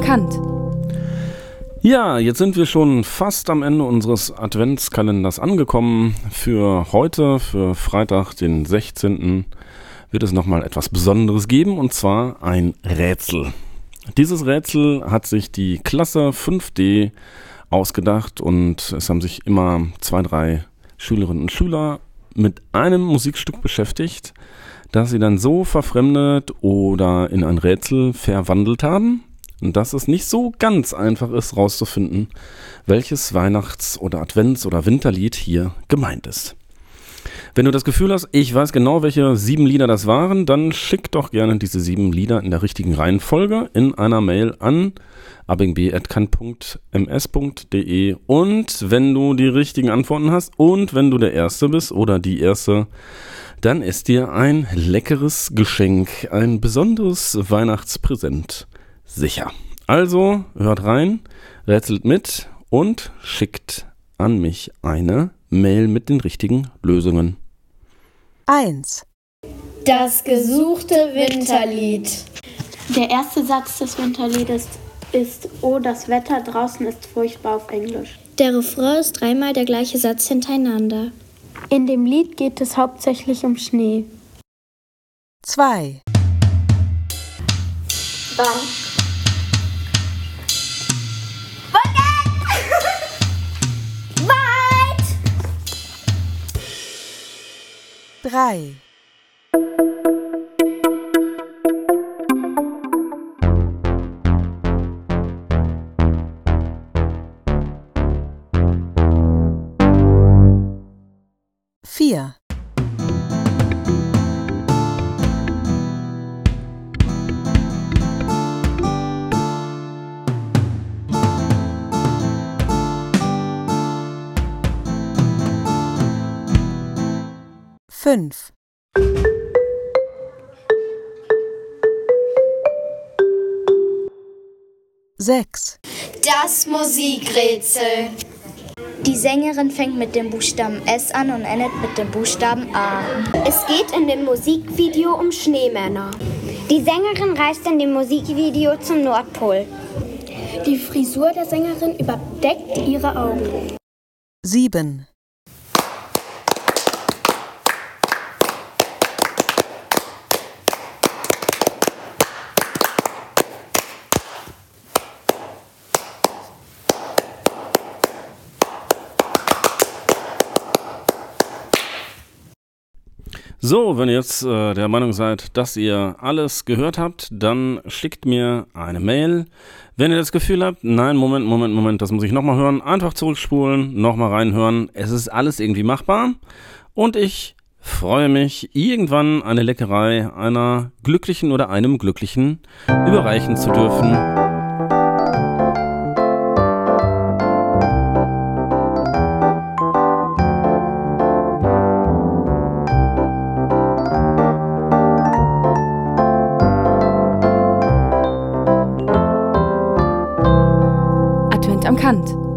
Kant. Ja, jetzt sind wir schon fast am Ende unseres Adventskalenders angekommen. Für heute, für Freitag, den 16. wird es nochmal etwas Besonderes geben und zwar ein Rätsel. Dieses Rätsel hat sich die Klasse 5D ausgedacht und es haben sich immer zwei, drei Schülerinnen und Schüler mit einem Musikstück beschäftigt, das sie dann so verfremdet oder in ein Rätsel verwandelt haben, dass es nicht so ganz einfach ist, rauszufinden, welches Weihnachts- oder Advents- oder Winterlied hier gemeint ist. Wenn du das Gefühl hast, ich weiß genau, welche sieben Lieder das waren, dann schick doch gerne diese sieben Lieder in der richtigen Reihenfolge in einer Mail an abingb.kan.ms.de und wenn du die richtigen Antworten hast und wenn du der Erste bist oder die Erste, dann ist dir ein leckeres Geschenk, ein besonderes Weihnachtspräsent sicher. Also hört rein, rätselt mit und schickt an mich eine Mail mit den richtigen Lösungen. 1. Das gesuchte Winterlied. Der erste Satz des Winterliedes ist Oh, das Wetter draußen ist furchtbar auf Englisch. Der Refrain ist dreimal der gleiche Satz hintereinander. In dem Lied geht es hauptsächlich um Schnee. 2. Wann? 3. Vier. Fünf. Sechs. Das Musikrätsel. Die Sängerin fängt mit dem Buchstaben S an und endet mit dem Buchstaben A. Es geht in dem Musikvideo um Schneemänner. Die Sängerin reist in dem Musikvideo zum Nordpol. Die Frisur der Sängerin überdeckt ihre Augen. Sieben. So, wenn ihr jetzt äh, der Meinung seid, dass ihr alles gehört habt, dann schickt mir eine Mail. Wenn ihr das Gefühl habt, nein, Moment, Moment, Moment, das muss ich nochmal hören, einfach zurückspulen, nochmal reinhören. Es ist alles irgendwie machbar. Und ich freue mich, irgendwann eine Leckerei einer glücklichen oder einem glücklichen überreichen zu dürfen. Am Kant.